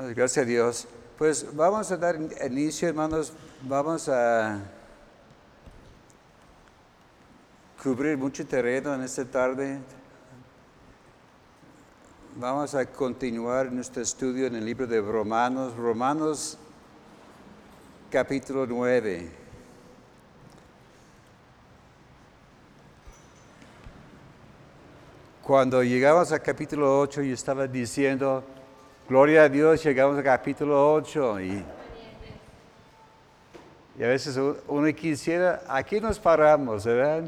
Gracias a Dios. Pues vamos a dar inicio, hermanos. Vamos a cubrir mucho terreno en esta tarde. Vamos a continuar nuestro estudio en el libro de Romanos, Romanos capítulo 9. Cuando llegamos al capítulo 8, yo estaba diciendo, gloria a Dios, llegamos al capítulo 8 y, y a veces uno quisiera, aquí nos paramos, ¿verdad?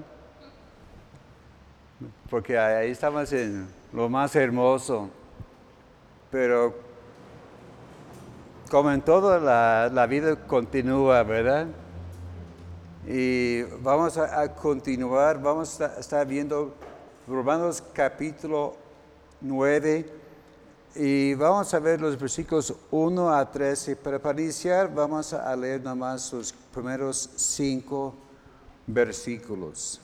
Porque ahí estamos en lo más hermoso, pero como en todo, la, la vida continúa, ¿verdad? Y vamos a, a continuar, vamos a estar viendo Romanos capítulo 9 y vamos a ver los versículos 1 a 13. Pero para iniciar vamos a leer nomás los primeros cinco versículos.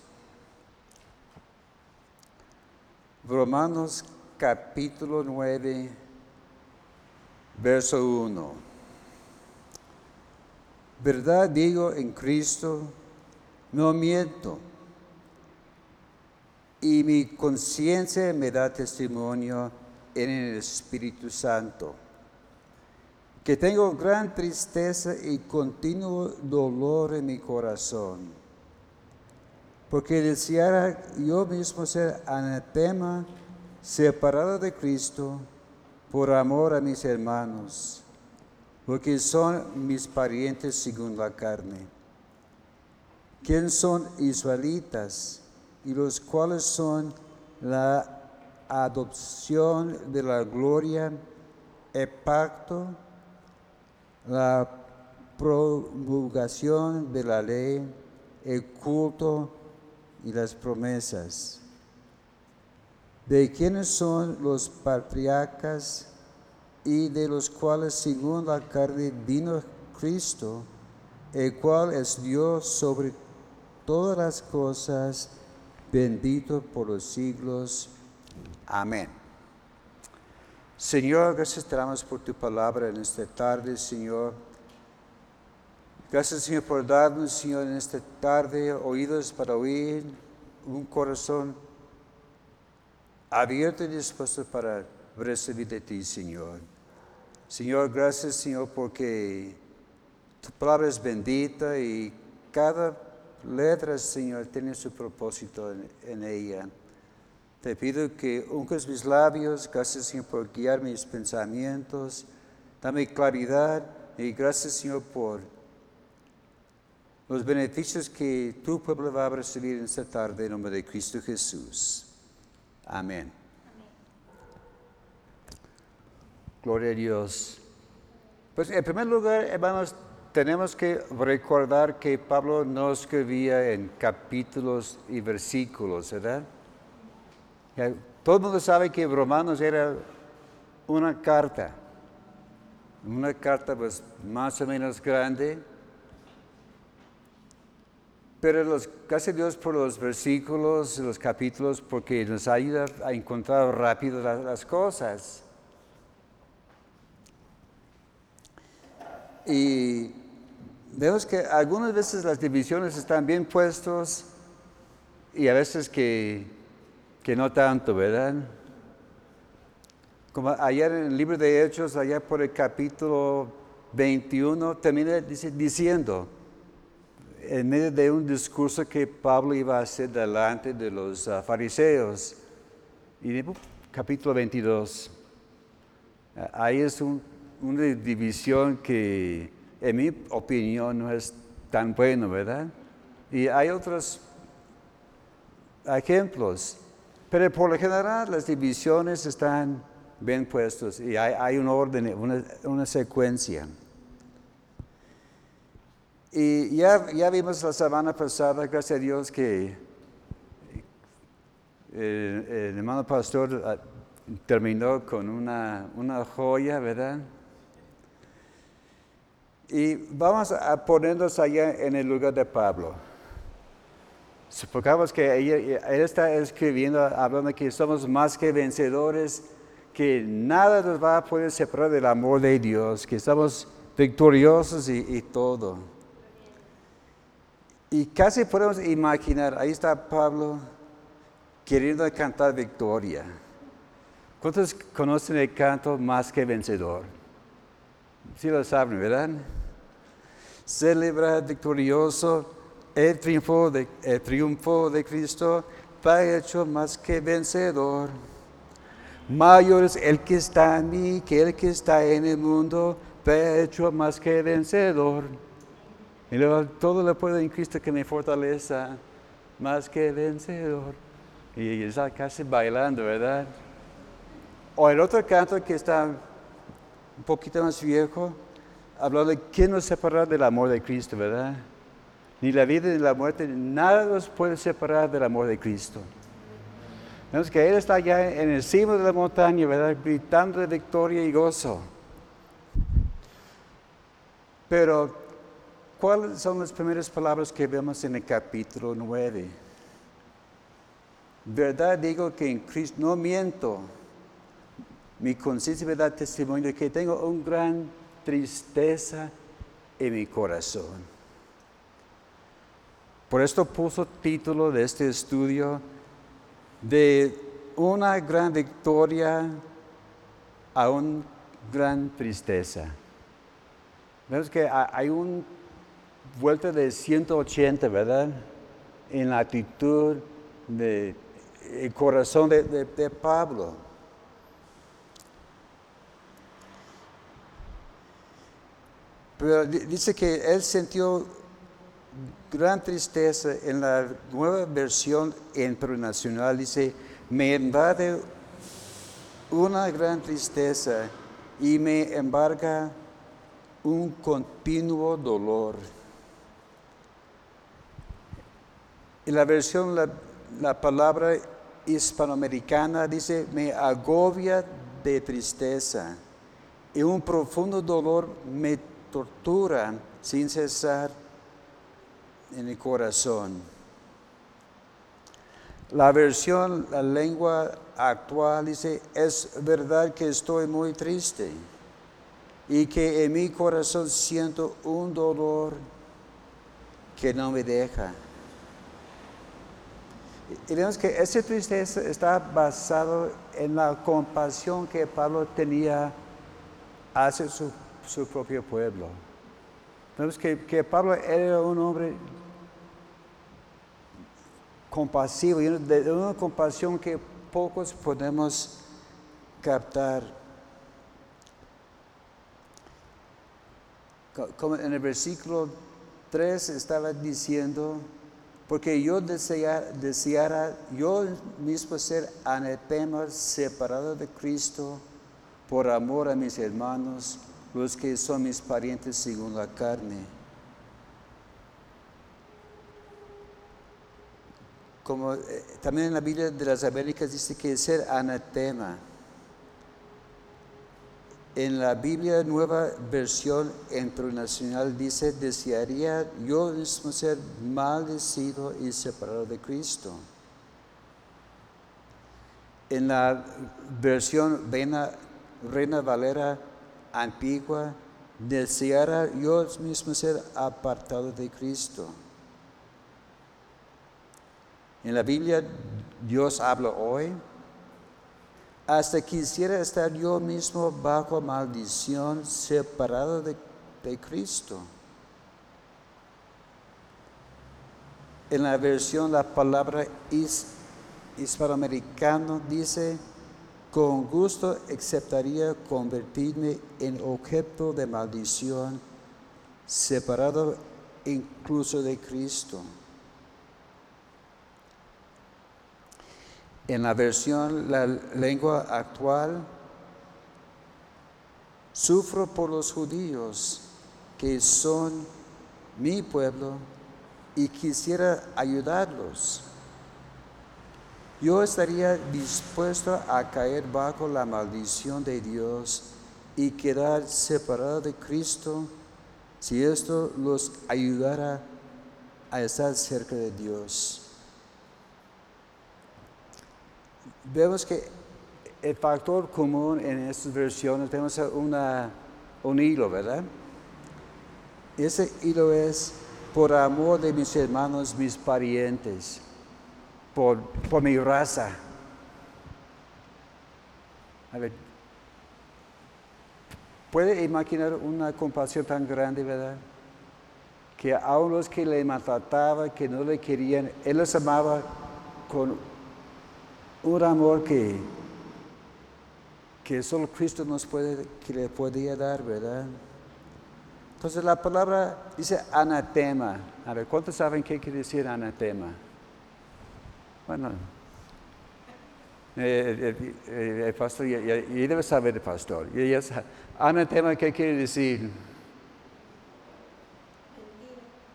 Romanos capítulo 9, verso 1. Verdad digo en Cristo, no miento. Y mi conciencia me da testimonio en el Espíritu Santo, que tengo gran tristeza y continuo dolor en mi corazón, porque deseara yo mismo ser anatema, separado de Cristo, por amor a mis hermanos, porque son mis parientes según la carne quien son israelitas y los cuales son la adopción de la gloria, el pacto, la promulgación de la ley, el culto y las promesas. De quienes son los patriarcas y de los cuales según la carne vino Cristo, el cual es Dios sobre todas las cosas, bendito por los siglos. Amén. Señor, gracias te damos por tu palabra en esta tarde, Señor. Gracias, Señor, por darnos, Señor, en esta tarde oídos para oír, un corazón abierto y dispuesto para recibir de ti, Señor. Señor, gracias, Señor, porque tu palabra es bendita y cada letra, Señor, tiene su propósito en, en ella. Te pido que unges mis labios, gracias, Señor, por guiar mis pensamientos, dame claridad y gracias, Señor, por los beneficios que tu pueblo va a recibir en esta tarde en nombre de Cristo Jesús. Amén. Gloria a Dios. Pues en primer lugar, hermanos, tenemos que recordar que Pablo no escribía en capítulos y versículos, ¿verdad? Todo el mundo sabe que Romanos era una carta, una carta pues más o menos grande, pero los, gracias a Dios por los versículos, los capítulos, porque nos ayuda a encontrar rápido las, las cosas. Y vemos que algunas veces las divisiones están bien puestos y a veces que, que no tanto, ¿verdad? Como ayer en el libro de Hechos, allá por el capítulo 21, termina diciendo, en medio de un discurso que Pablo iba a hacer delante de los ah, fariseos, y de- capítulo 22, ah, ahí es un- una división que en mi opinión no es tan bueno, ¿verdad? Y hay otros ejemplos, pero por lo general las divisiones están bien puestos y hay, hay un orden, una, una secuencia. Y ya, ya vimos la semana pasada, gracias a Dios, que el, el hermano pastor ah, terminó con una, una joya, ¿verdad? Y vamos a ponernos allá en el lugar de Pablo. Supongamos que él está escribiendo, hablando que somos más que vencedores, que nada nos va a poder separar del amor de Dios, que estamos victoriosos y, y todo. Y casi podemos imaginar, ahí está Pablo queriendo cantar victoria. ¿Cuántos conocen el canto más que vencedor? Sí lo saben, ¿verdad? Celebra victorioso el triunfo de, el triunfo de Cristo, ha hecho más que vencedor. Mayor es el que está en mí que el que está en el mundo, ha hecho más que vencedor. Y luego todo lo puedo en Cristo que me fortaleza, más que vencedor. Y está casi bailando, ¿verdad? O el otro canto que está un poquito más viejo, habló de quién nos separar del amor de Cristo, ¿verdad? Ni la vida ni la muerte, nada nos puede separar del amor de Cristo. Vemos que Él está allá en el cimo de la montaña. Gritando de victoria y gozo. Pero, ¿cuáles son las primeras palabras que vemos en el capítulo 9? Verdad digo que en Cristo no miento. Mi conciencia da testimonio que tengo una gran tristeza en mi corazón. Por esto puso título de este estudio de una gran victoria a una gran tristeza. Vemos que hay una vuelta de 180, ¿verdad? En la actitud del corazón de, de Pablo. Pero dice que él sintió gran tristeza en la nueva versión internacional dice, me invade una gran tristeza y me embarga un continuo dolor. En la versión, la, la palabra hispanoamericana dice, me agobia de tristeza y un profundo dolor me tortura sin cesar en el corazón. La versión, la lengua actual dice, es verdad que estoy muy triste y que en mi corazón siento un dolor que no me deja. Y vemos que esa tristeza está basado en la compasión que Pablo tenía hacia su, su propio pueblo. Vemos que, que Pablo era un hombre compasivo, de una compasión que pocos podemos captar. Como en el versículo 3 estaba diciendo, porque yo deseara, deseara yo mismo ser anatema, separado de Cristo, por amor a mis hermanos, los que son mis parientes según la carne como eh, también en la Biblia de las Américas dice que ser anatema. En la Biblia Nueva Versión Internacional dice, desearía yo mismo ser maldecido y separado de Cristo. En la versión Reina, Reina Valera antigua, deseara yo mismo ser apartado de Cristo. En la Biblia Dios habla hoy. Hasta quisiera estar yo mismo bajo maldición, separado de, Cristo. En la versión la palabra is, hispanoamericano dice, con gusto aceptaría convertirme en objeto de maldición, separado incluso de Cristo. En la versión, la lengua actual, sufro por los judíos que son mi pueblo y quisiera ayudarlos. Yo estaría dispuesto a caer bajo la maldición de Dios y quedar separado de Cristo si esto los ayudara a estar cerca de Dios. Vemos que el factor común en estas versiones, tenemos un hilo, ¿verdad? Ese hilo es por amor de mis hermanos, mis parientes, por, por mi raza. A ver, ¿puede imaginar una compasión tan grande, verdad? Que aún los que le maltrataban, que no le querían, Él los amaba con un amor que, que solo Cristo nos puede, que le podía dar, ¿verdad? Entonces la palabra dice anatema. A ver, ¿cuántos saben qué quiere decir anatema? Bueno, eh, eh, eh, el pastor, y debe saber el pastor. anatema, ¿qué quiere decir?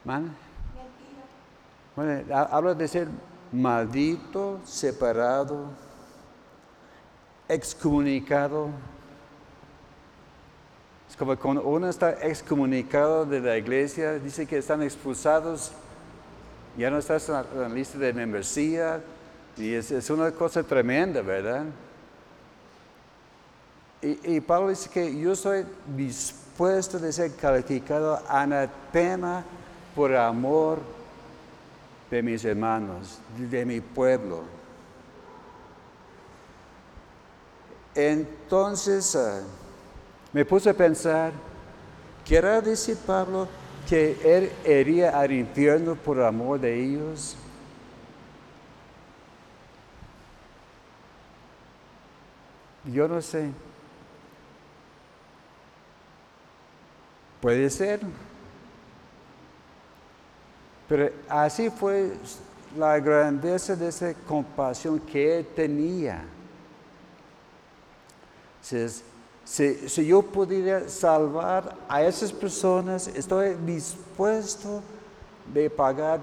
Mentira. Bueno, habla de ser maldito, separado, excomunicado. Es como cuando uno está excomunicado de la iglesia, dice que están expulsados, ya no estás en la, lista de membresía, y es, una cosa tremenda, ¿verdad? Y, y, Pablo dice que yo soy dispuesto de ser calificado anatema por amor de mis hermanos, de mi pueblo. Entonces ah, me puse a pensar, ¿quiere decir Pablo que él iría al infierno por amor de ellos? Yo no sé. Puede ser. Pero así fue la grandeza de esa compasión que él tenía. Si, yo pudiera salvar a esas personas, estoy dispuesto de pagar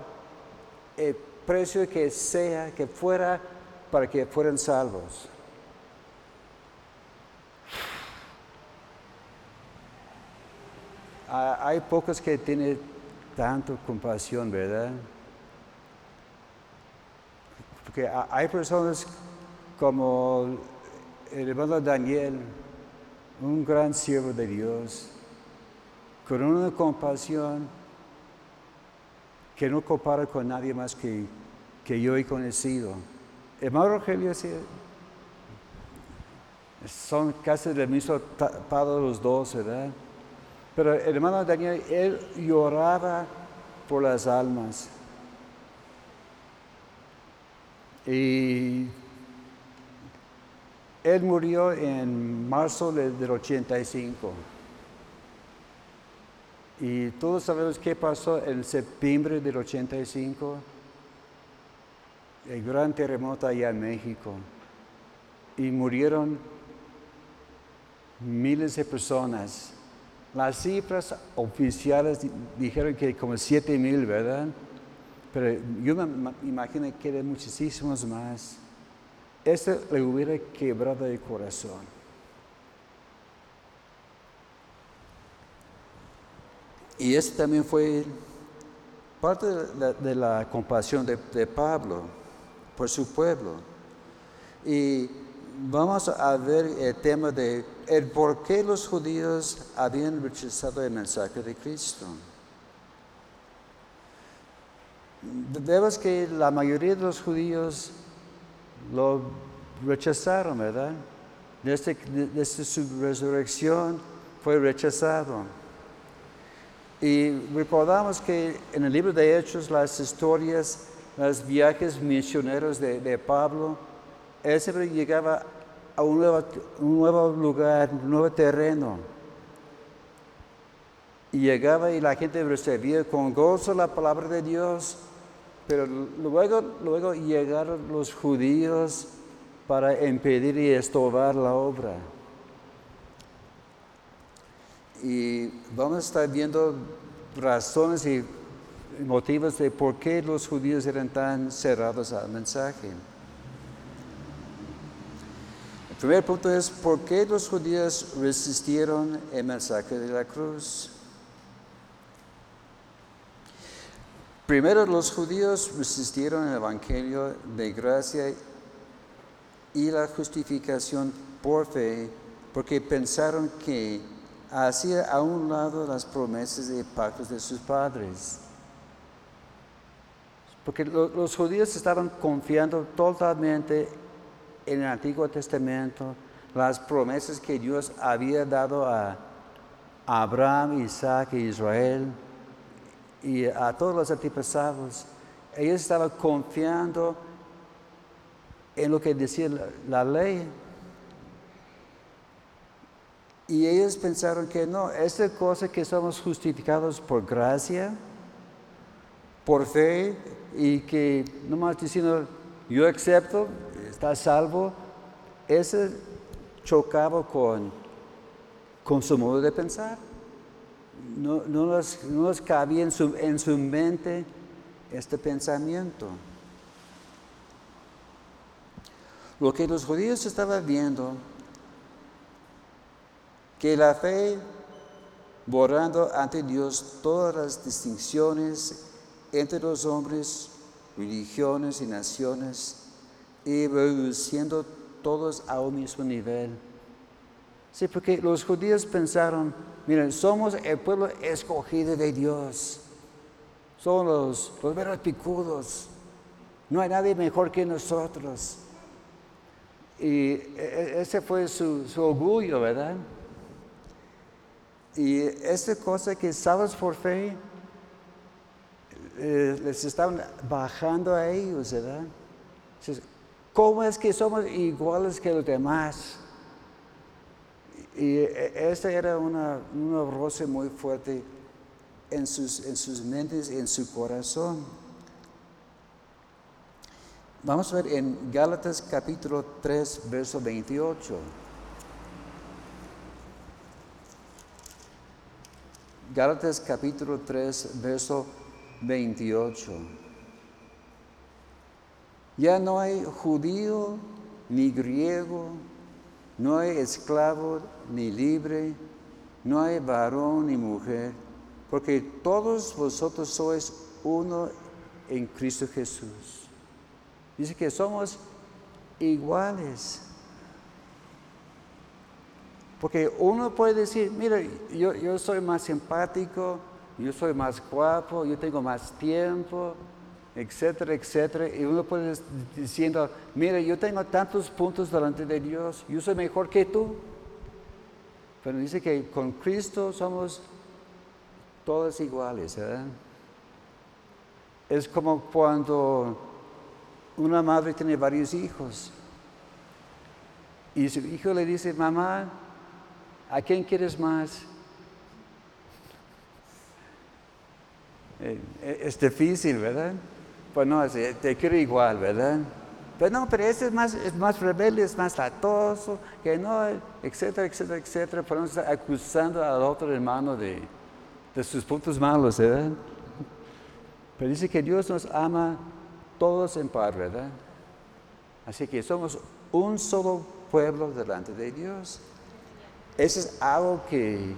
el precio que sea, que fuera, para que fueran salvos. Ah, hay pocos que tienen tanto compasión, ¿verdad? Porque hay personas como el hermano Daniel, un gran siervo de Dios, con una compasión que no compara con nadie más que, que yo he conocido. Hermano Rogelio, son casi del mismo padre los dos, ¿verdad? Pero el hermano Daniel, él lloraba por las almas. Y él murió en marzo del 85. Y todos sabemos qué pasó en septiembre del 85. El gran terremoto allá en México. Y murieron miles de personas. Las cifras oficiales dijeron que como 7 mil, ¿verdad? Pero yo me imagino que eran muchísimos más. Este le hubiera quebrado el corazón. Y este también fue parte de la, compasión de, de Pablo por su pueblo. Y vamos a ver el tema de el por qué los judíos habían rechazado el mensaje de Cristo. Vemos que la mayoría de los judíos lo rechazaron, ¿verdad? Desde, su resurrección fue rechazado. Y recordamos que en el libro de Hechos, las historias, los viajes misioneros de Pablo, él siempre llegaba a un nuevo, lugar, un nuevo terreno. Y llegaba y la gente recibía con gozo la palabra de Dios, pero luego, luego llegaron los judíos para impedir y estorbar la obra. Y vamos a estar viendo razones y motivos de por qué los judíos eran tan cerrados al mensaje. Primer punto es, ¿por qué los judíos resistieron el mensaje de la cruz? Primero, los judíos resistieron el Evangelio de gracia y la justificación por fe, porque pensaron que hacía a un lado las promesas y pactos de sus padres. Porque los judíos estaban confiando totalmente en el Antiguo Testamento, las promesas que Dios había dado a Abraham, Isaac e Israel y a todos los antepasados. Ellos estaban confiando en lo que decía la, ley. Y ellos pensaron que no, esta cosa que somos justificados por gracia, por fe, y que nomás diciendo, yo acepto, está salvo, ese chocaba con, con su modo de pensar. No, no, no cabía en su, en su mente este pensamiento. Lo que los judíos estaban viendo, que la fe, borrando ante Dios todas las distinciones entre los hombres, religiones y naciones, y reduciendo todos a un mismo nivel. Sí, porque los judíos pensaron, miren, somos el pueblo escogido de Dios, somos los, los veros picudos, no hay nadie mejor que nosotros. Y e, e, ese fue su, orgullo, ¿verdad? Y esta cosa que salvos por fe, eh, les estaban bajando a ellos, ¿verdad? ¿Cómo es que somos iguales que los demás? Y e, esta era una, una roce muy fuerte en sus, en sus mentes y en su corazón. Vamos a ver en Gálatas capítulo 3, verso 28. Gálatas capítulo 3, verso 28. Ya no hay judío ni griego, no hay esclavo ni libre, no hay varón ni mujer, porque todos vosotros sois uno en Cristo Jesús. Dice que somos iguales. Porque uno puede decir, mira, yo, yo soy más simpático, yo soy más guapo, yo tengo más tiempo, etcétera, etcétera. Y uno puede diciendo, mira, yo tengo tantos puntos delante de Dios, yo soy mejor que tú. Pero dice que con Cristo somos todos iguales. ¿verdad? Es como cuando una madre tiene varios hijos. Y su hijo le dice, mamá, ¿a quién quieres más? Eh, eh, es difícil, ¿verdad? Pues no, te quiero igual, ¿verdad? Pero no, pero este es más, rebelde, es más latoso, que no, etcétera, etcétera, etcétera. Podemos estar acusando al otro hermano de, de sus puntos malos, ¿verdad? Pero dice que Dios nos ama todos en par, ¿verdad? Así que somos un solo pueblo delante de Dios. Eso es algo que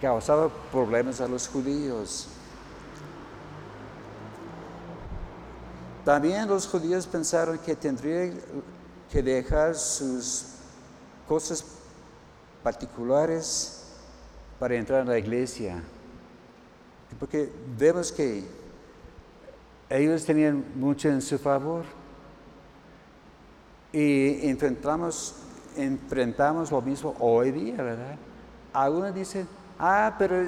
causaba problemas a los judíos. También los judíos pensaron que tendrían que dejar sus cosas particulares para entrar en la iglesia. Porque vemos que ellos tenían mucho en su favor. Y enfrentamos, enfrentamos lo mismo hoy día, ¿verdad? Algunos dicen, ah, pero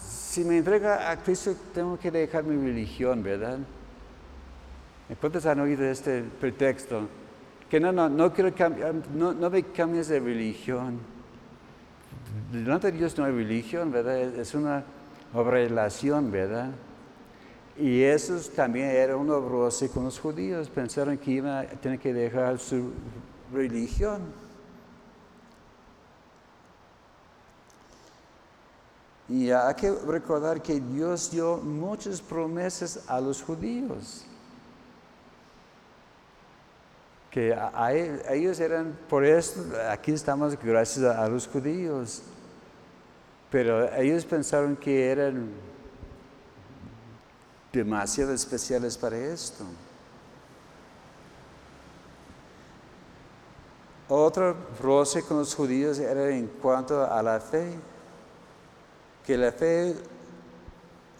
si me entrega a Cristo tengo que dejar mi religión, ¿verdad? ¿Cuántos han oído este pretexto? Que no, no, no quiero cambiar, no, no me cambies de religión. Delante de Dios no hay religión, ¿verdad? Es una relación, ¿verdad? Y eso también era un roce con los judíos. Pensaron que iban a tener que dejar su religión. Y hay que recordar que Dios dio muchas promesas a los judíos. Que a, ellos eran, por eso aquí estamos gracias a los judíos. Pero ellos pensaron que eran demasiado especiales para esto. Otro roce con los judíos era en cuanto a la fe, que la fe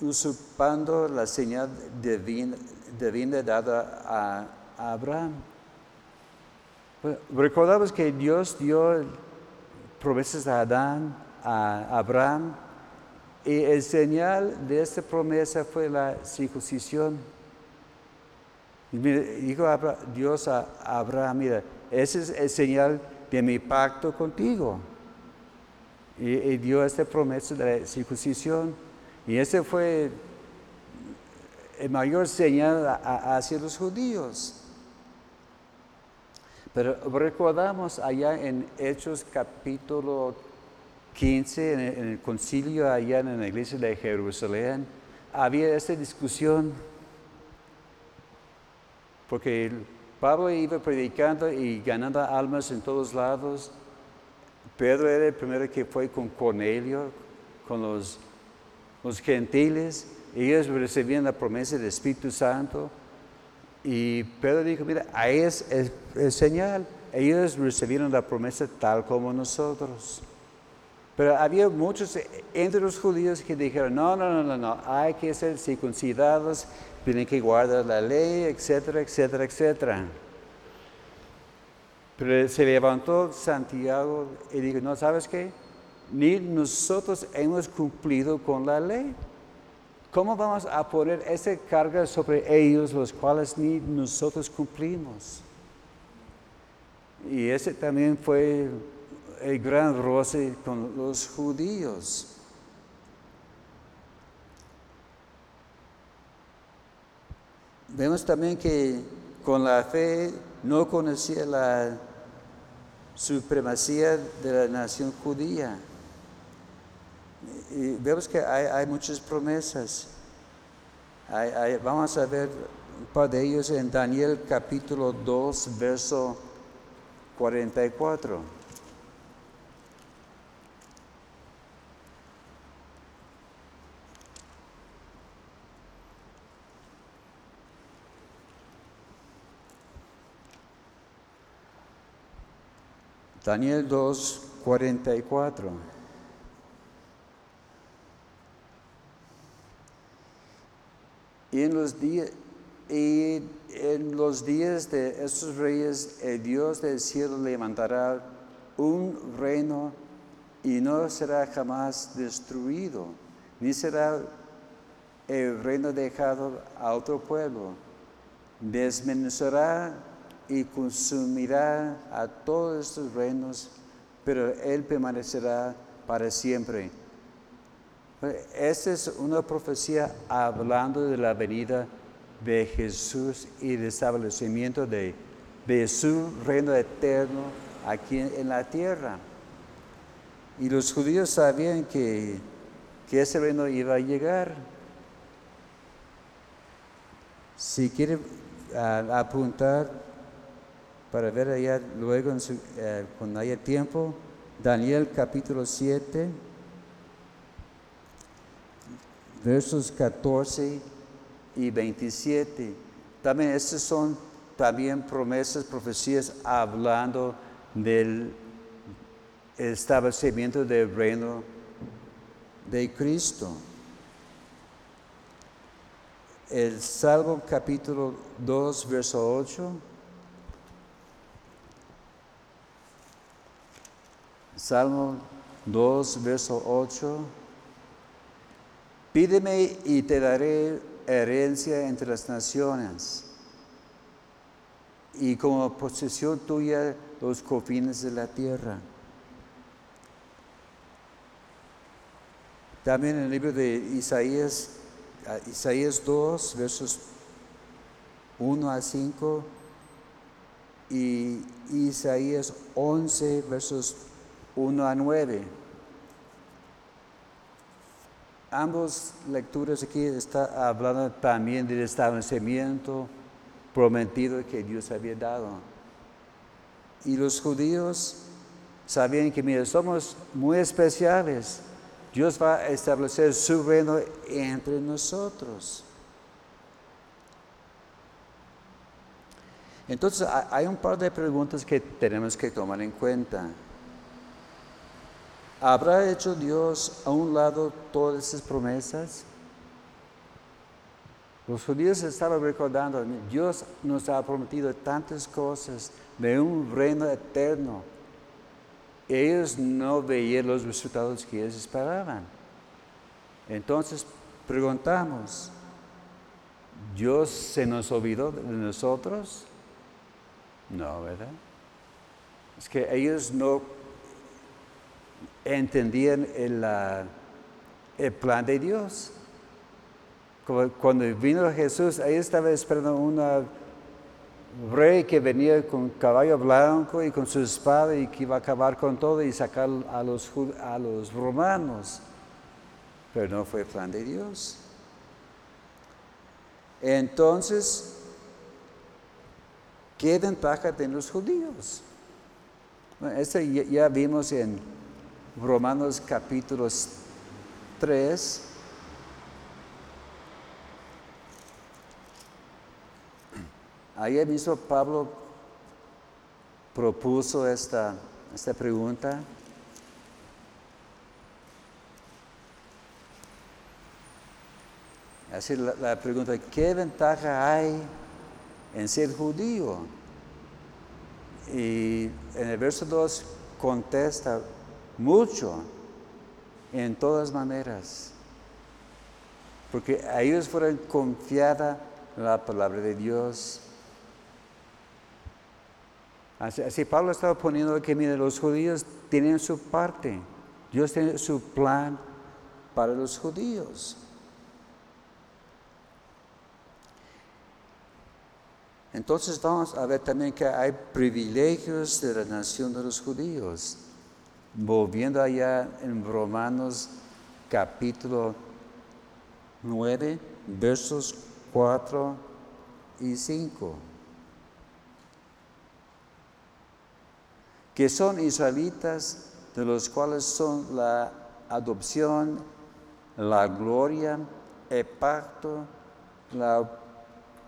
usurpando la señal divina, divina dada a Abraham. Recordamos que Dios dio promesas a Adán, a Abraham, y el señal de esta promesa fue la circuncisión. Dijo Dios a Abraham, mira, ese es el señal de mi pacto contigo. Y, dio esta promesa de la circuncisión. Y ese fue el mayor señal hacia los judíos. Pero recordamos allá en Hechos capítulo 15, en el, concilio allá en la iglesia de Jerusalén, había esta discusión, porque Pablo iba predicando y ganando almas en todos lados. Pedro era el primero que fue con Cornelio, con los, los gentiles. Ellos recibían la promesa del Espíritu Santo. Y Pedro dijo, mira, ahí es el, señal. Ellos recibieron la promesa tal como nosotros. Pero había muchos entre los judíos que dijeron, no, no, no, no, no, hay que ser circuncidados, tienen que guardar la ley, etcétera, etcétera, etcétera. Pero se levantó Santiago y dijo, no, ¿sabes qué? Ni nosotros hemos cumplido con la ley. ¿Cómo vamos a poner esa carga sobre ellos, los cuales ni nosotros cumplimos? Y ese también fue el gran roce con los judíos. Vemos también que con la fe no conocía la supremacía de la nación judía y vemos que hay, muchas promesas. vamos a ver un par de ellos en Daniel capítulo 2, verso 44. Daniel 2, 44. Y en los días, y en los días de estos reyes, el Dios del cielo levantará un reino y no será jamás destruido, ni será el reino dejado a otro pueblo. Desmenuzará y consumirá a todos estos reinos, pero Él permanecerá para siempre esta es una profecía hablando de la venida de Jesús y el establecimiento de, su reino eterno aquí en, la tierra. Y los judíos sabían que, que ese reino iba a llegar. Si quiere apuntar para ver allá luego eh, cuando haya tiempo, Daniel capítulo 7 versos 14 y 27. También estas son también promesas, profecías hablando del establecimiento del reino de Cristo. El Salmo capítulo 2, verso 8. Salmo 2, verso 8. Pídeme y te daré herencia entre las naciones y como posesión tuya los confines de la tierra. También en el libro de Isaías, Isaías 2, versos 1 a 5 y Isaías 11, versos 1 a 9 ambos lecturas aquí está hablando también del establecimiento prometido que Dios había dado. Y los judíos sabían que, mira, somos muy especiales. Dios va a establecer su reino entre nosotros. Entonces hay un par de preguntas que tenemos que tomar en cuenta. ¿Habrá hecho Dios a un lado todas esas promesas? Los judíos estaban recordando, Dios nos ha prometido tantas cosas de un reino eterno. Ellos no veían los resultados que ellos esperaban. Entonces preguntamos, ¿Dios se nos olvidó de nosotros? No, ¿verdad? Es que ellos no entendían el, plan de Dios. Cuando vino Jesús, ahí estaba esperando un rey que venía con caballo blanco y con su espada y que iba a acabar con todo y sacar a los, a los romanos. Pero no fue plan de Dios. Entonces, ¿qué ventaja tienen los judíos? Bueno, esto ya vimos en Romanos capítulo 3. Ahí mismo Pablo propuso esta, esta pregunta. Así la, la pregunta, ¿qué ventaja hay en ser judío? Y en el verso 2 contesta, mucho, en todas maneras. Porque a ellos fueron confiada la palabra de Dios. Así, Pablo estaba poniendo que, mire, los judíos tienen su parte. Dios tiene su plan para los judíos. Entonces vamos a ver también que hay privilegios de la nación de los judíos volviendo allá en Romanos capítulo 9, versos 4 y 5. Que son israelitas, de los cuales son la adopción, la gloria, el pacto, la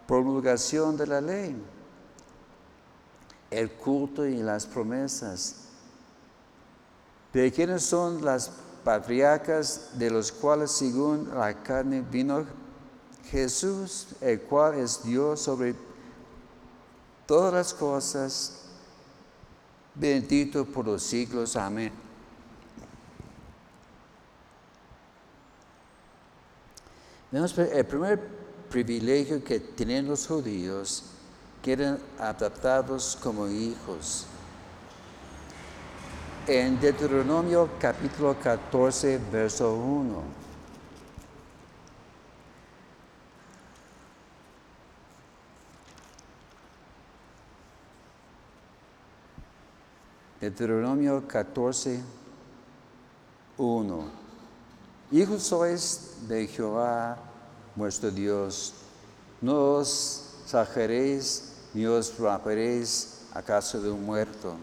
promulgación de la ley, el culto y las promesas ¿De quiénes son las patriarcas de los cuales según la carne vino Jesús, el cual es Dios sobre todas las cosas, bendito por los siglos. Amén. el primer privilegio que tienen los judíos, que eran adaptados como hijos en Deuteronomio capítulo 14, verso 1. Deuteronomio 14, 1. Hijos sois de Jehová vuestro Dios, no os sajeréis ni os romperéis acaso de un muerto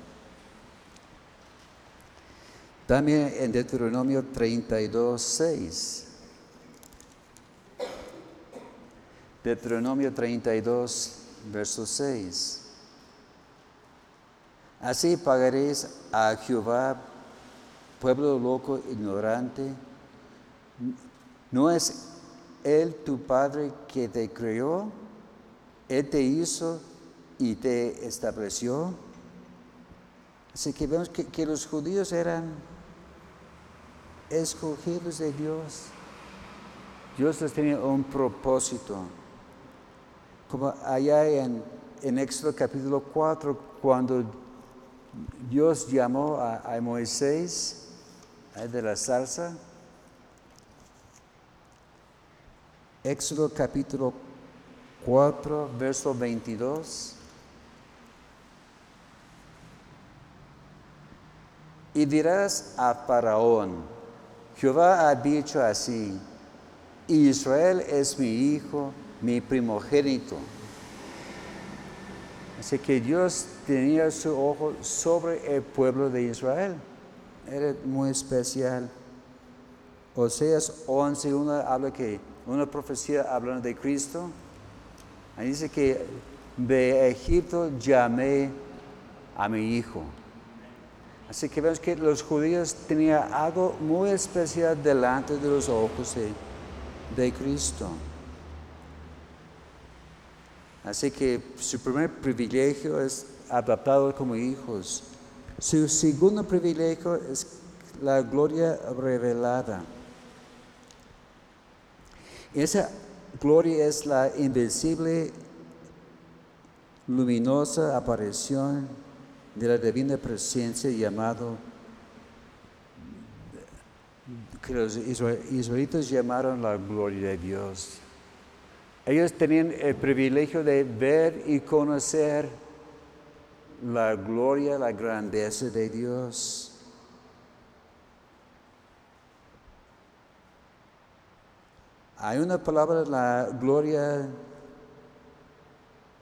también en Deuteronomio 32, 6. Deuteronomio 32, verso 6. Así pagaréis a Jehová, pueblo loco, ignorante. ¿No es Él tu Padre que te creó? Él te hizo y te estableció. Así que vemos que, que los judíos eran escogidos de Dios. Dios les tenía un propósito. Como allá en, Éxodo capítulo 4, cuando Dios llamó a, a Moisés de la salsa. Éxodo capítulo 4, verso 22. Y dirás a Faraón, Jehová ha dicho así, Israel es mi hijo, mi primogénito. Así que Dios tenía su ojo sobre el pueblo de Israel. Era muy especial. Oseas 11, una habla que una profecía hablando de Cristo. Ahí dice que de Egipto llamé a mi hijo. Así que vemos que los judíos tenían algo muy especial delante de los ojos de, Cristo. Así que su primer privilegio es adaptado como hijos. Su segundo privilegio es la gloria revelada. Esa gloria es la invisible, luminosa aparición de la divina presencia llamado que los israelitas llamaron la gloria de Dios. Ellos tenían el privilegio de ver y conocer la gloria, la grandeza de Dios. Hay una palabra, la gloria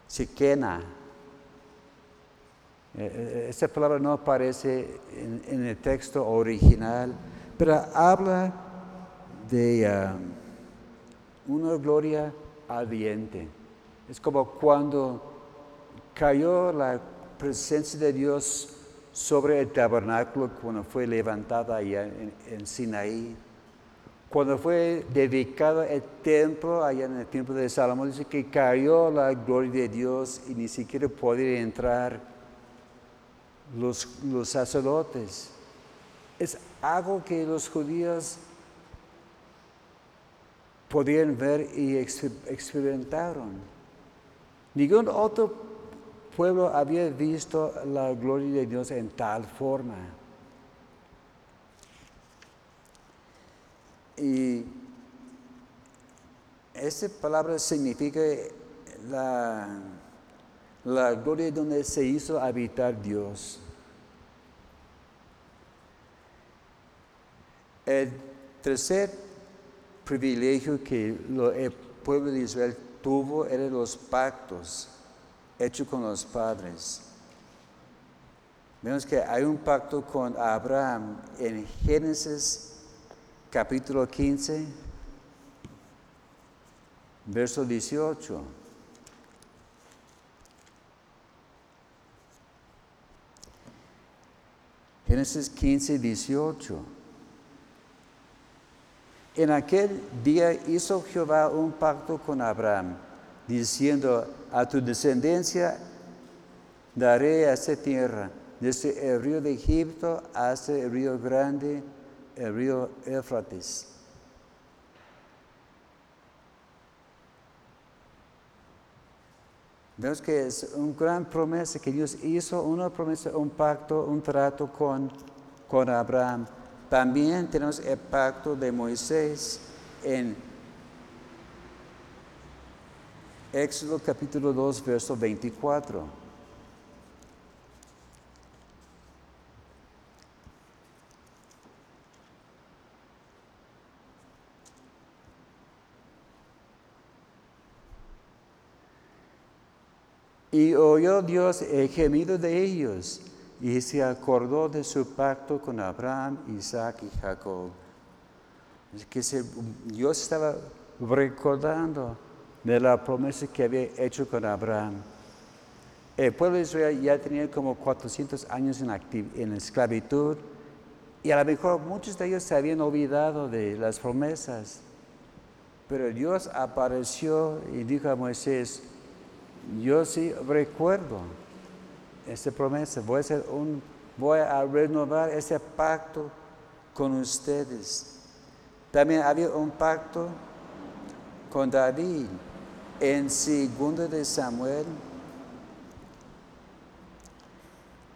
chiquena. Eh, eh, esa palabra no aparece en, el texto original, pero habla de um, una gloria ardiente. Es como cuando cayó la presencia de Dios sobre el tabernáculo cuando fue levantada allá en, Sinaí. Cuando fue dedicado el templo allá en el templo de Salomón, dice que cayó la gloria de Dios y ni siquiera podía entrar los, los sacerdotes. Es algo que los judíos podían ver y experimentaron. Ningún otro pueblo había visto la gloria de Dios en tal forma. Y esa palabra significa la, la gloria donde se hizo habitar Dios. El tercer privilegio que el pueblo de Israel tuvo eran los pactos hechos con los padres. Vemos que hay un pacto con Abraham en Génesis capítulo 15, verso 18. Génesis 15, 18. En aquel día hizo Jehová un pacto con Abraham, diciendo, a tu descendencia daré esta tierra, desde el río de Egipto hasta el río grande, el río Éfrates. Vemos que es una gran promesa que Dios hizo, una promesa, un pacto, un trato con, con Abraham. También tenemos el pacto de Moisés en Éxodo capítulo 2, verso 24. Y oyó Dios el gemido de ellos y se acordó de su pacto con Abraham, Isaac y Jacob. Que Dios estaba recordando de la promesa que había hecho con Abraham. El pueblo de Israel ya tenía como 400 años en, en esclavitud y a lo mejor muchos de ellos se habían olvidado de las promesas. Pero Dios apareció y dijo a Moisés, yo sí recuerdo esta promesa, voy a, un, voy a renovar ese pacto con ustedes. También había un pacto con David en segundo de Samuel,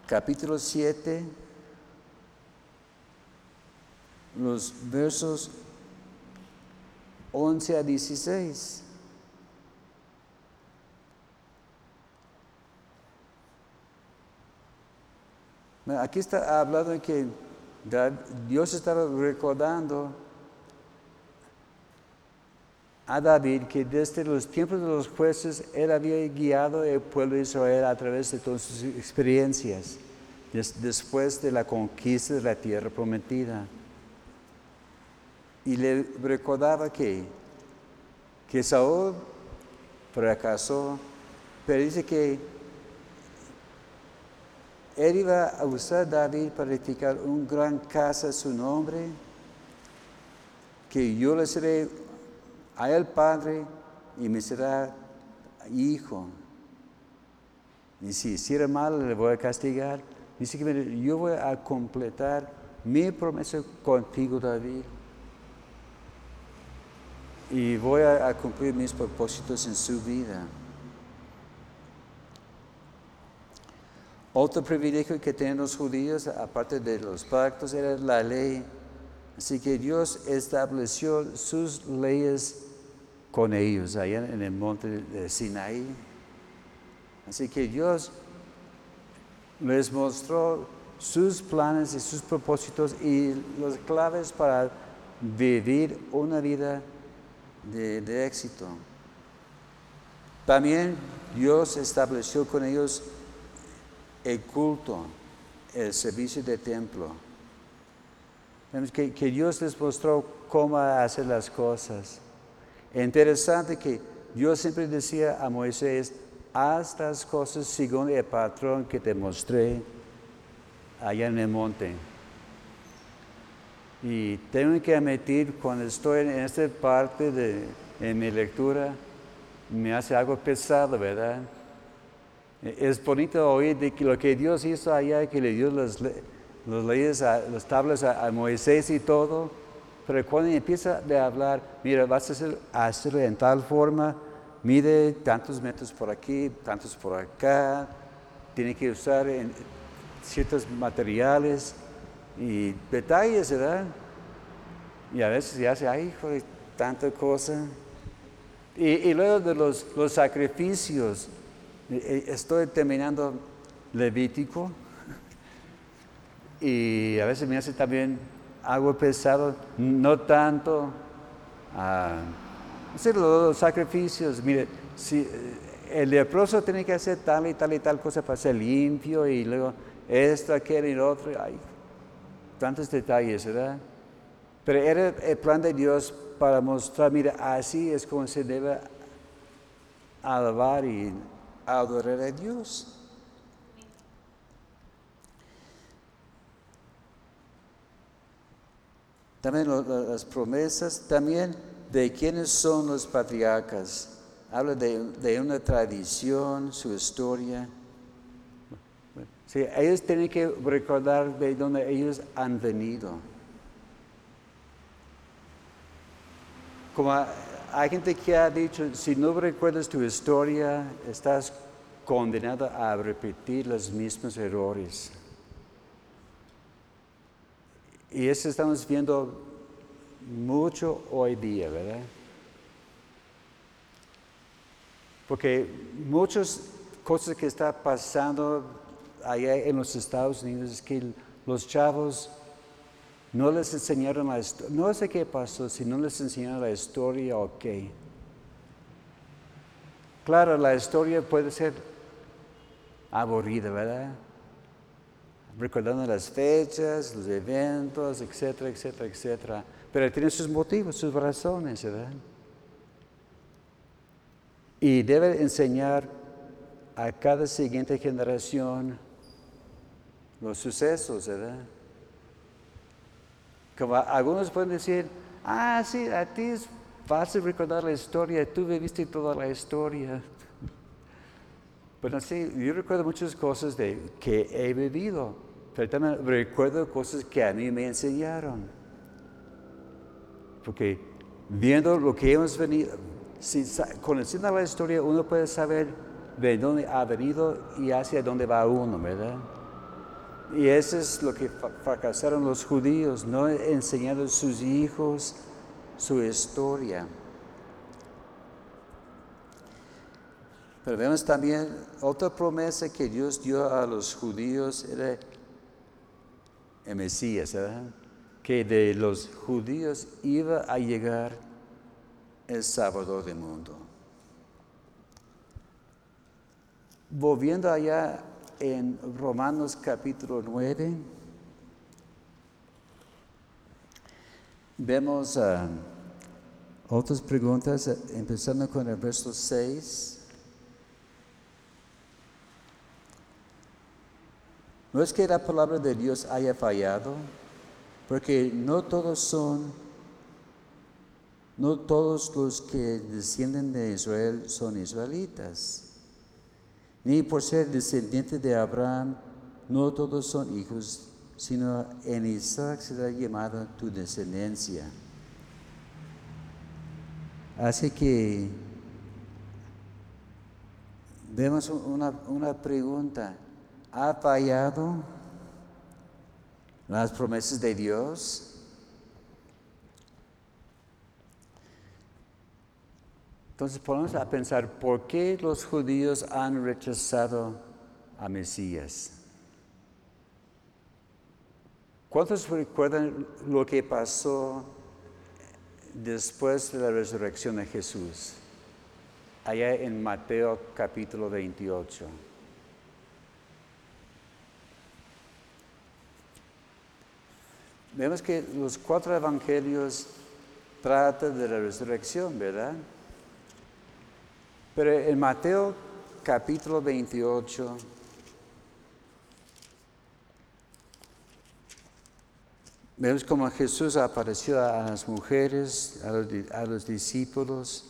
capítulo 7, los versos 11 a 16. Aquí está hablando de que Dios estaba recordando a David que desde los tiempos de los jueces él había guiado el pueblo de Israel a través de todas sus experiencias después de la conquista de la tierra prometida. Y le recordaba que, que Saúl fracasó pero dice que él iba a usar David para edificar un gran casa a su nombre, que yo le seré a él padre y me será hijo. Y si hiciera mal, le voy a castigar. Dice que yo voy a completar mi promesa contigo, David. Y voy a, cumplir mis propósitos en su vida. Otro privilegio que tienen los judíos, aparte de los pactos, era la ley. Así que Dios estableció sus leyes con ellos allá en el monte de Sinaí. Así que Dios les mostró sus planes y sus propósitos y las claves para vivir una vida de, de éxito. También Dios estableció con ellos el culto, el servicio de templo. Que, que Dios les mostró cómo hacer las cosas. Interesante que Dios siempre decía a Moisés, haz las cosas según el patrón que te mostré allá en el monte. Y tengo que admitir, cuando estoy en esta parte de en mi lectura, me hace algo pesado, ¿verdad? Es bonito oír de que lo que Dios hizo allá, que le dio las, leyes, las tablas a, Moisés y todo, pero cuando empieza a hablar, mira, vas a hacer, hacerlo en tal forma, mide tantos metros por aquí, tantos por acá, tiene que usar ciertos materiales y detalles, ¿verdad? Y a veces ya se, ay, hijo, tanta cosa. Y, luego de los, los sacrificios, estoy terminando Levítico y a veces me hace también algo pesado, no tanto a hacer los sacrificios. Mire, si eh, el leproso tiene que hacer tal y tal y tal cosa para ser limpio y luego esto, aquel y lo otro, hay tantos detalles, ¿verdad? Pero era el plan de Dios para mostrar, mira, así es como se debe alabar y adorar a Dios. También las promesas, también de quiénes son los patriarcas. Habla de, una tradición, su historia. Sí, ellos tienen que recordar de dónde ellos han venido. Como hay gente que ha dicho, si no recuerdas tu historia, estás condenado a repetir los mismos errores. Y eso estamos viendo mucho hoy día, ¿verdad? Porque muchas cosas que están pasando allá en los Estados Unidos es que los chavos no les enseñaron la historia, no sé qué pasó, si no les enseñaron la historia o qué. Claro, la historia puede ser aburrida, ¿verdad? Recordando las fechas, los eventos, etcétera, etcétera, etcétera. Pero tiene sus motivos, sus razones, ¿verdad? Y debe enseñar a cada siguiente generación los sucesos, ¿verdad? Como algunos pueden decir, ah, sí, a ti es fácil recordar la historia, tú viviste toda la historia. Pero sí, yo recuerdo muchas cosas de, que he vivido, pero también recuerdo cosas que a mí me enseñaron. Porque viendo lo que hemos venido, conociendo la historia, uno puede saber de dónde ha venido y hacia dónde va uno, ¿verdad? Y eso es lo que fracasaron los judíos, no enseñando a sus hijos su historia. Pero vemos también otra promesa que Dios dio a los judíos, era el Mesías, ¿verdad? que de los judíos iba a llegar el Salvador del mundo. Volviendo allá en Romanos capítulo 9, vemos ah, otras preguntas, empezando con el verso 6. No es que la palabra de Dios haya fallado, porque no todos son, no todos los que descienden de Israel son israelitas. Ni por ser descendiente de Abraham, no todos son hijos, sino en Isaac será llamada tu descendencia. Así que vemos una, una pregunta. ¿Ha fallado las promesas de Dios? Entonces ponemos a pensar, ¿por qué los judíos han rechazado a Mesías? ¿Cuántos recuerdan lo que pasó después de la resurrección de Jesús? Allá en Mateo capítulo 28. Vemos que los cuatro evangelios tratan de la resurrección, ¿verdad? Pero en Mateo capítulo 28, vemos como Jesús apareció a las mujeres, a los, a los discípulos.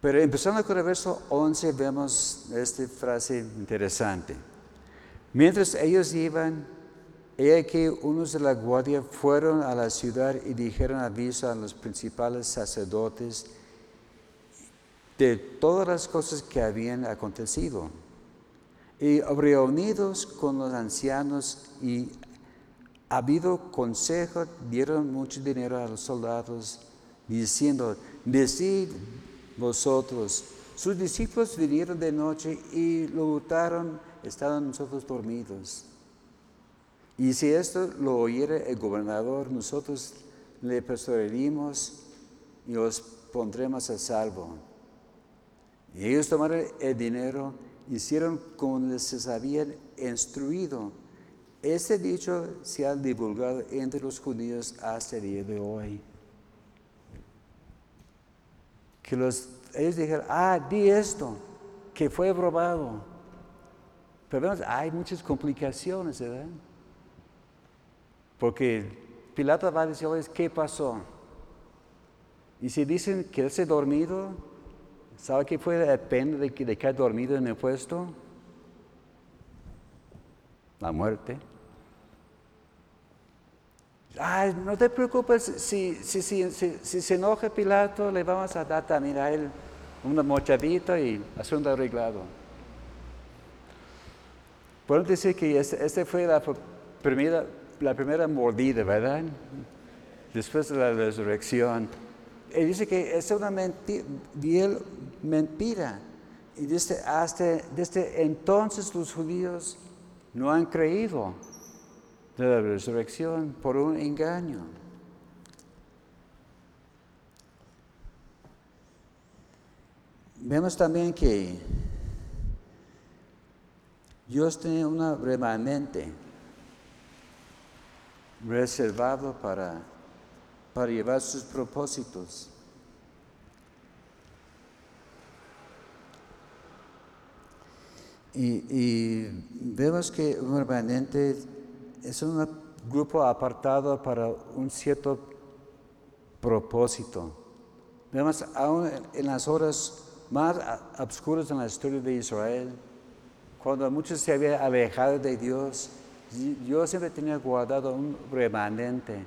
Pero empezando con el verso 11 vemos esta frase interesante. Mientras ellos iban, he que unos de la guardia fueron a la ciudad y dijeron aviso a los principales sacerdotes de todas las cosas que habían acontecido. Y reunidos con los ancianos y habido consejo, dieron mucho dinero a los soldados, diciendo, decid vosotros, sus discípulos vinieron de noche y lo botaron, estaban nosotros dormidos. Y si esto lo oyere el gobernador, nosotros le persuadiremos y los pondremos a salvo. Y ellos tomaron el dinero, hicieron como les habían instruido. Este dicho se ha divulgado entre los judíos hasta el día de hoy. Que los, ellos dijeron, ah, di esto, que fue robado. Pero hay muchas complicaciones, ¿verdad? Porque Pilato va a decirles, ¿qué pasó? Y si dicen que él se dormido, ¿sabe qué fue la pena de, de caer dormido en el puesto? La muerte. Ay, no te preocupes, si, si, si, si, se enoja Pilato, le vamos a dar también a él una mochadita y asunto arreglado. Puedo decir que esta este fue la primera la primera mordida, ¿verdad? Después de la resurrección. Él dice que es una mentira, mentira. Y dice, hasta desde entonces los judíos no han creído de la resurrección por un engaño. Vemos también que Dios tiene una remanente reservado para, para llevar sus propósitos. Y, vemos que un remanente es un grupo apartado para un cierto propósito. Vemos aún en las horas más obscuras en la historia de Israel, cuando muchos se habían alejado de Dios, yo siempre tenía guardado un remanente,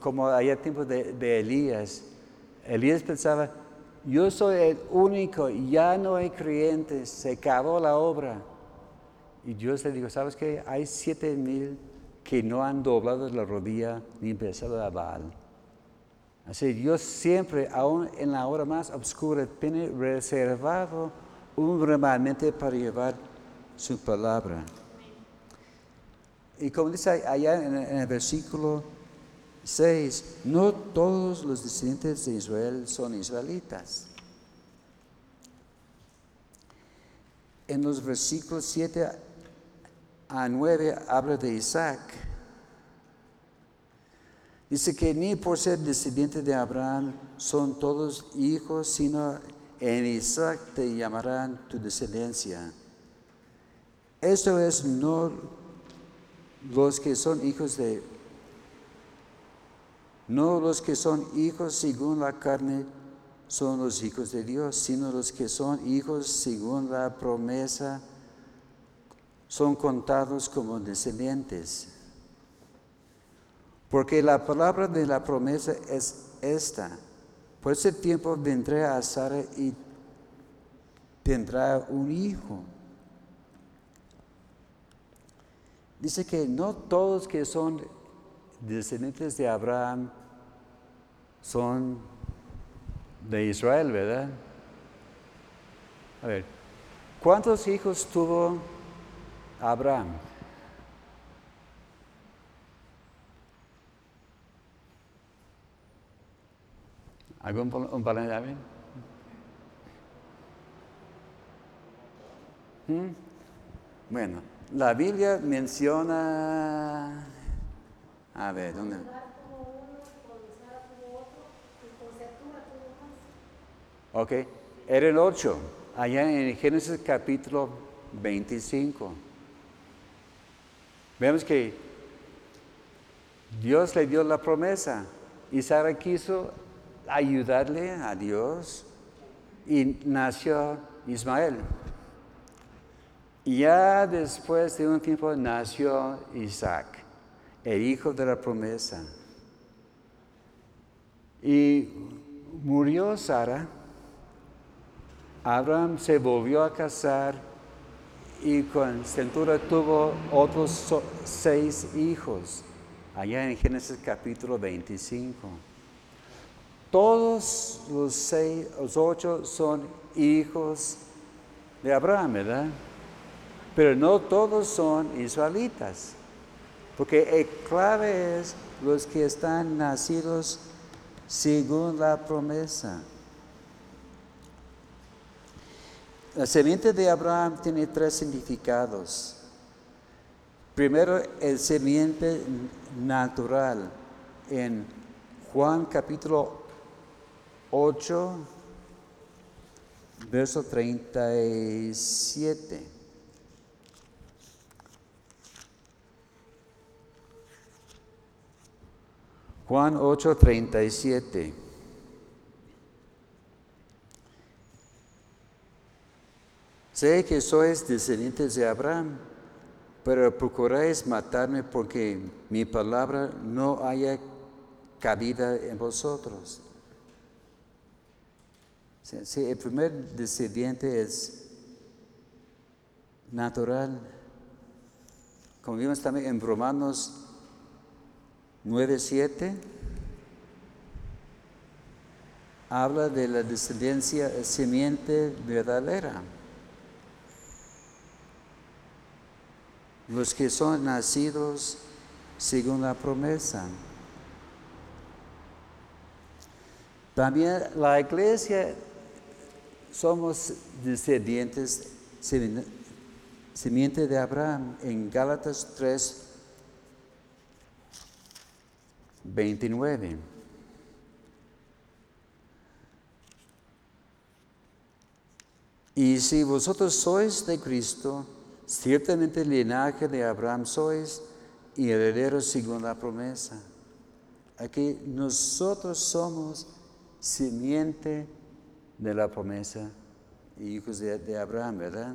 como había tiempo de, Elías. Elías pensaba, yo soy el único, ya no hay creyentes, se acabó la obra. Y Dios le dijo, ¿sabes qué? Hay siete mil que no han doblado la rodilla ni empezado a Baal. Así, Dios siempre, aún en la hora más oscura, tiene reservado un remanente para llevar su palabra. Y como dice allá en, el versículo 6, no todos los descendientes de Israel son israelitas. En los versículos 7 a 9 habla de Isaac. Dice que ni por ser descendiente de Abraham son todos hijos, sino en Isaac te llamarán tu descendencia. Esto es no los que son hijos de, no los que son hijos según la carne son los hijos de Dios, sino los que son hijos según la promesa son contados como descendientes. Porque la palabra de la promesa es esta. Por ese tiempo vendré a Sara y tendrá un hijo. Dice que no todos que son descendientes de Abraham son de Israel, ¿verdad? A ver, ¿cuántos hijos tuvo Abraham? ¿Algún un? ¿Mm? Bueno, la Biblia menciona, a ver, ¿dónde? Ok, eran ocho, allá en Génesis capítulo 25. Vemos que Dios le dio la promesa y Sara quiso ayudarle a Dios y nació Ismael. Y ya después de un tiempo nació Isaac, el hijo de la promesa. Y murió Sara. Abraham se volvió a casar y con Centura tuvo otros seis hijos, allá en Génesis capítulo 25. Todos los seis, los ocho son hijos de Abraham, ¿verdad? Pero no todos son israelitas, porque el clave es los que están nacidos según la promesa. La semiente de Abraham tiene tres significados. Primero, el semiente natural en Juan capítulo 8, verso 37. Juan 8, 37. Sé que sois descendientes de Abraham, pero procuráis matarme porque mi palabra no haya cabida en vosotros. Si el primer descendiente es natural, como vimos también en Romanos 9.7, habla de la descendencia semiente verdadera. Los que son nacidos según la promesa. También la iglesia somos descendientes, semiente de Abraham, en Gálatas 3, 29. Y si vosotros sois de Cristo, ciertamente el linaje de Abraham sois y herederos según la promesa. Aquí nosotros somos simiente de la promesa, hijos de, Abraham, ¿verdad?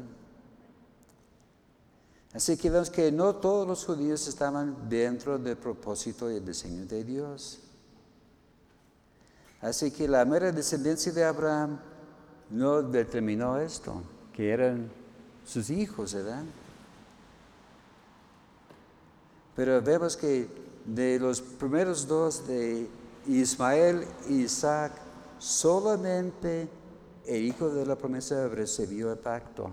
Así que vemos que no todos los judíos estaban dentro del propósito y el diseño de Dios. Así que la mera descendencia de Abraham no determinó esto, que eran sus hijos, ¿verdad? Pero vemos que de los primeros dos, de Ismael y Isaac, solamente el hijo de la promesa recibió el pacto.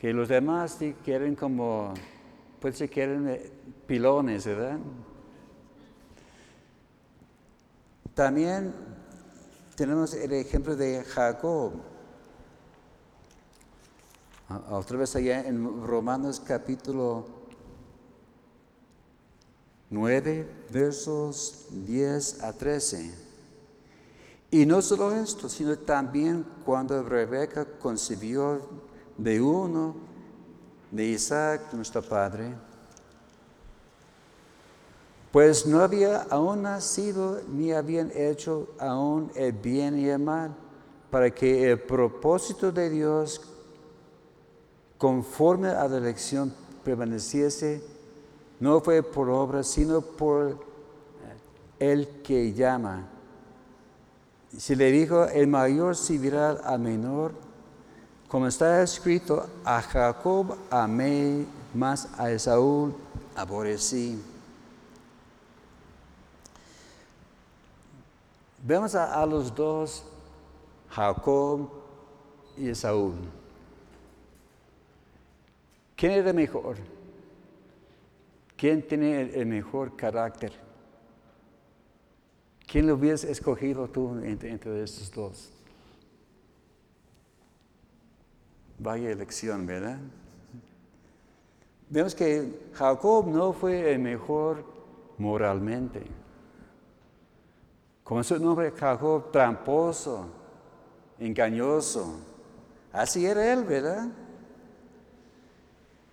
Que los demás quieren como, pues se quieren eh, pilones, ¿verdad? También tenemos el ejemplo de Jacob. Otra vez allá en Romanos capítulo 9, versos 10 a 13. Y no solo esto, sino también cuando Rebeca concibió de uno, de Isaac, nuestro padre, pues no había aún nacido ni habían hecho aún el bien y el mal, para que el propósito de Dios conforme a la elección permaneciese, no fue por obra, sino por el que llama. Si le dijo, el mayor servirá al menor, como está escrito, a Jacob amé, más a Esaú aborrecí. Vemos a, los dos, Jacob y Esaú. ¿Quién era mejor? ¿Quién tiene el mejor carácter? ¿Quién lo hubieras escogido tú entre, entre estos dos? Vaya elección, ¿verdad? Vemos que Jacob no fue el mejor moralmente. Como su nombre Jacob, tramposo, engañoso. Así era él, ¿verdad?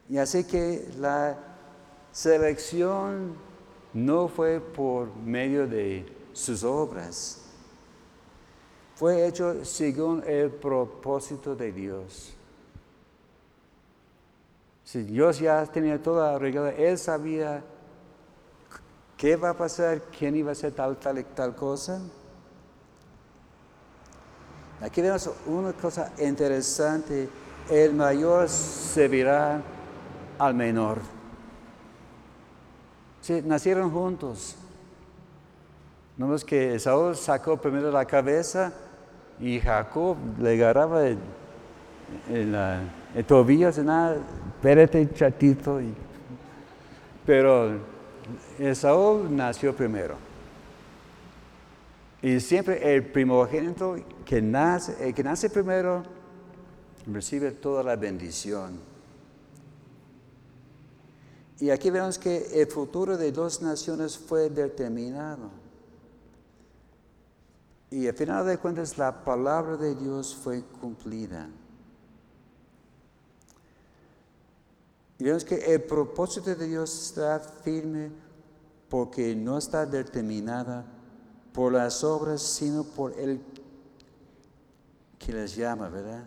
Y así que la selección no fue por medio de sus obras, fue hecho según el propósito de Dios. Si Dios ya tenía toda arreglada, Él sabía qué va a pasar, quién iba a hacer tal, tal tal cosa. Aquí vemos una cosa interesante, el mayor servirá al menor. Sí, nacieron juntos. No es que Saúl sacó primero la cabeza y Jacob le agarraba el, el, tobillo, nada, espérate chatito. pero Saúl nació primero. Y siempre el primogénito que nace, el que nace primero recibe toda la bendición. Y aquí vemos que el futuro de dos naciones fue determinado. Y al final de cuentas la palabra de Dios fue cumplida. Y vemos que el propósito de Dios está firme porque no está determinada por las obras, sino por el que les llama, ¿verdad?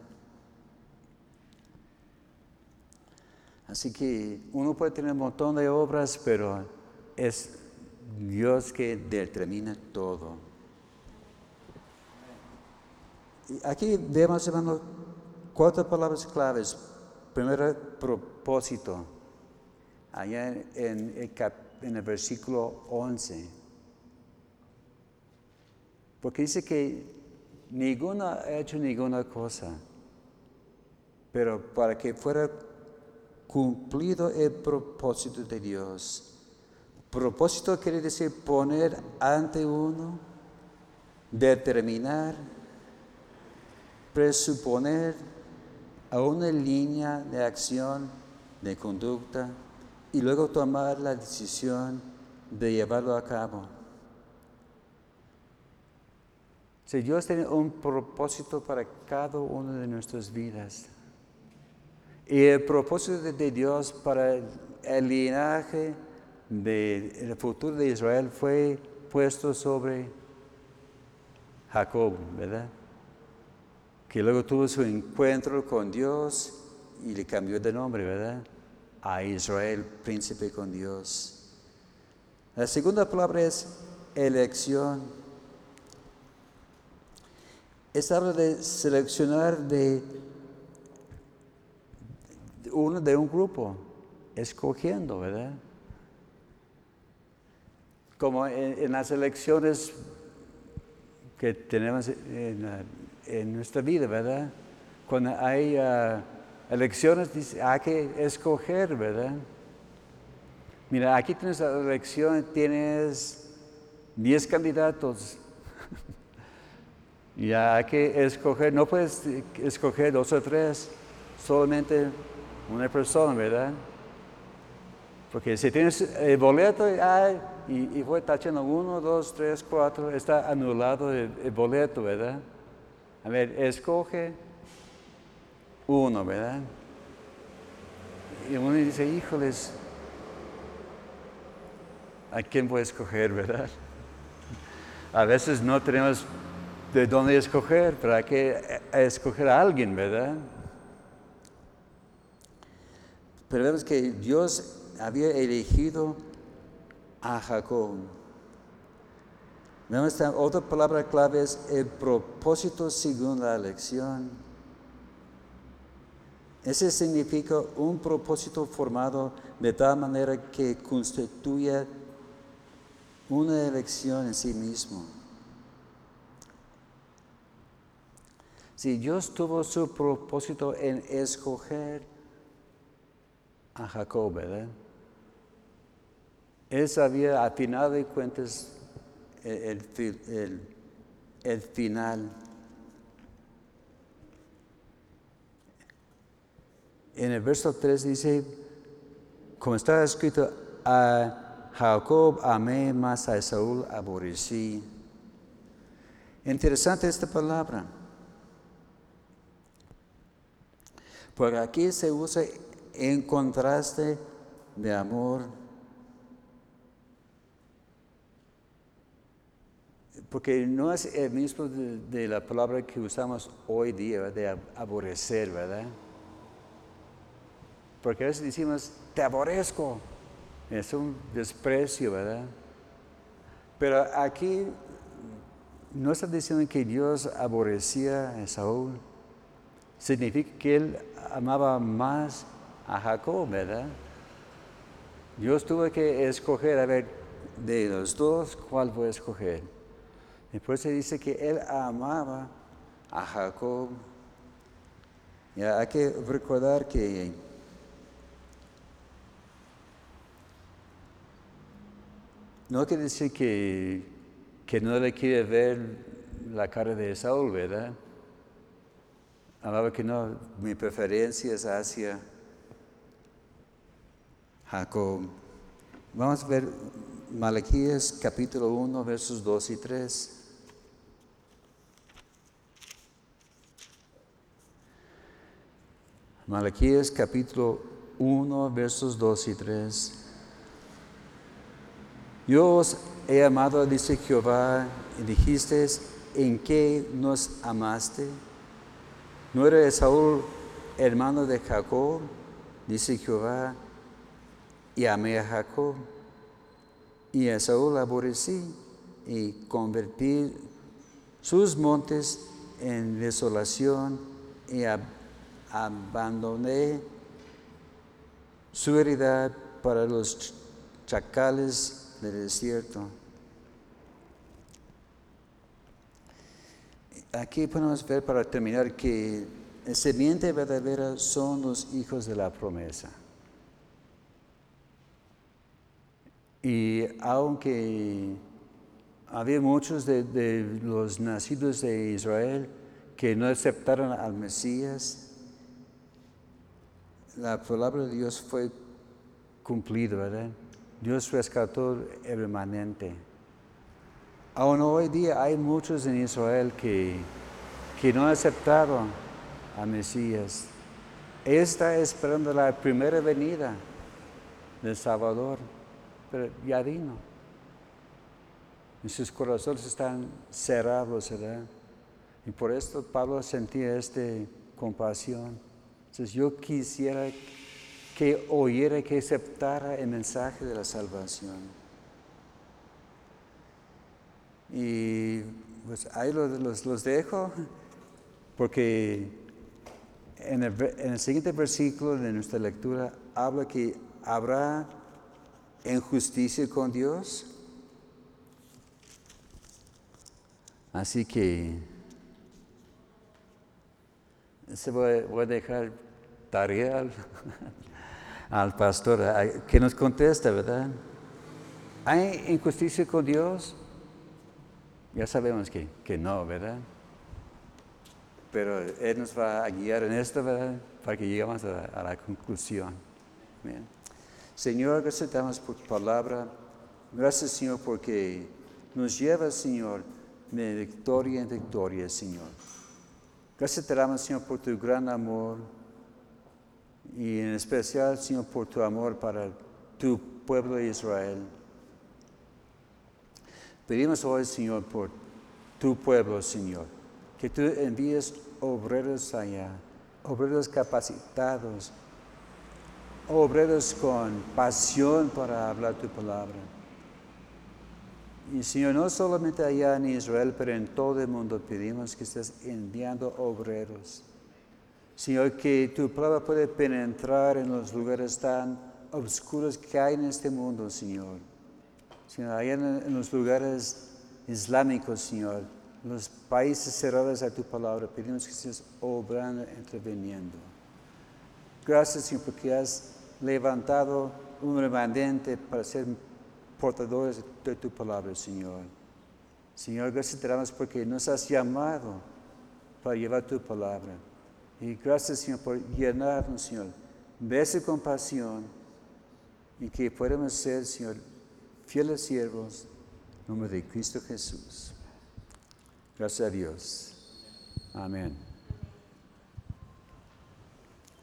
Así que uno puede tener un montón de obras, pero es Dios que determina todo. Aquí vemos, hermano, cuatro palabras claves. Primero, propósito. Allá en, el, el versículo 11. Porque dice que ninguno ha hecho ninguna cosa, pero para que fuera cumplido el propósito de Dios. Propósito quiere decir poner ante uno, determinar, presuponer a una línea de acción, de conducta, y luego tomar la decisión de llevarlo a cabo. Si Dios tiene un propósito para cada una de nuestras vidas. Y el propósito de Dios para el linaje del futuro de Israel fue puesto sobre Jacob, ¿verdad? Que luego tuvo su encuentro con Dios y le cambió de nombre, ¿verdad? A Israel, príncipe con Dios. La segunda palabra es elección. Es habla de seleccionar de uno de un grupo, escogiendo, ¿verdad? Como en, las elecciones que tenemos en, nuestra vida, ¿verdad? Cuando hay ah, elecciones, hay que escoger, ¿verdad? Mira, aquí tienes la elección, tienes 10 candidatos. y hay que escoger, no puedes escoger dos o tres, solamente una persona, ¿verdad? Porque si tienes el boleto ay, y, y voy tachando uno, dos, tres, cuatro, está anulado el boleto, ¿verdad? A ver, escoge uno, ¿verdad? Y uno dice, híjoles, ¿a quién voy a escoger, verdad? A veces no tenemos de dónde escoger, pero hay que escoger a alguien, ¿verdad? Pero vemos que Dios había elegido a Jacob. Otra palabra clave es el propósito según la elección. Ese significa un propósito formado de tal manera que constituye una elección en sí mismo. Si Dios tuvo su propósito en escoger a Jacob. Él sabía a final de cuentas el, el final. En el verso 3 dice, como está escrito, a Jacob amé más a Saúl aborrecí. Interesante esta palabra. Porque aquí se usa en contraste de amor. Porque no es el mismo de, la palabra que usamos hoy día, de aborrecer, ¿verdad? Porque a veces decimos, te aborrezco. Es un desprecio, ¿verdad? Pero aquí no está diciendo que Dios aborrecía a Saúl. Significa que él amaba más a Jacob, ¿verdad? Dios tuvo que escoger, a ver, de los dos, ¿cuál voy a escoger? Después se dice que él amaba a Jacob. Ya hay que recordar que no quiere decir que, que no le quiere ver la cara de Saúl, ¿verdad? Amaba que no, mi preferencia es hacia Jacob. Vamos a ver Malaquías capítulo 1, versos 2 y 3. Malaquías capítulo 1, versos 2 y 3. Yo os he amado, dice Jehová, y dijiste, ¿en qué nos amaste? ¿No era Esaú hermano de Jacob? Dice Jehová, y amé a Jacob. Y a Saúl aborrecí y convertí sus montes en desolación y abandoné su heredad para los chacales del desierto. Aquí podemos ver para terminar que el semiente verdadera son los hijos de la promesa. Y aunque había muchos de, los nacidos de Israel que no aceptaron al Mesías, la palabra de Dios fue cumplida, ¿verdad? Dios rescató el remanente. Aún hoy día hay muchos en Israel que, que no aceptaron al Mesías. está esperando la primera venida del Salvador pero ya vino. Y sus corazones están cerrados, ¿verdad? Y por esto Pablo sentía esta compasión. Entonces yo quisiera que oyera, que aceptara el mensaje de la salvación. Y pues ahí los, los, dejo, porque en el, en el siguiente versículo de nuestra lectura habla que habrá en justicia con Dios. Así que se voy, a dejar tarea al, pastor que nos contesta, ¿verdad? ¿Hay injusticia con Dios? Ya sabemos que, que no, ¿verdad? Pero Él nos va a guiar en esto, ¿verdad? Para que lleguemos a, la conclusión. Bien. Señor, gracias damos por tu palabra. Gracias, Señor, porque nos lleva, Señor, de victoria en victoria, Señor. Gracias te damos, Señor, por tu gran amor y en especial, Señor, por tu amor para tu pueblo de Israel. Pedimos hoy, Señor, por tu pueblo, Señor, que tú envíes obreros allá, obreros capacitados, obreros con pasión para hablar tu palabra. Y Señor, no solamente allá en Israel, pero en todo el mundo pedimos que estés enviando obreros. Señor, que tu palabra puede penetrar en los lugares tan oscuros que hay en este mundo, Señor. Señor, allá en, los lugares islámicos, Señor, los países cerrados a tu palabra, pedimos que estés obrando, interviniendo. Gracias, Señor, porque has levantado un remanente para ser portadores de tu palabra, Señor. Señor, gracias te damos porque nos has llamado para llevar tu palabra. Y gracias, Señor, por llenarnos, Señor, de esa compasión y que podamos ser, Señor, fieles siervos en nombre de Cristo Jesús. Gracias a Dios. Amén.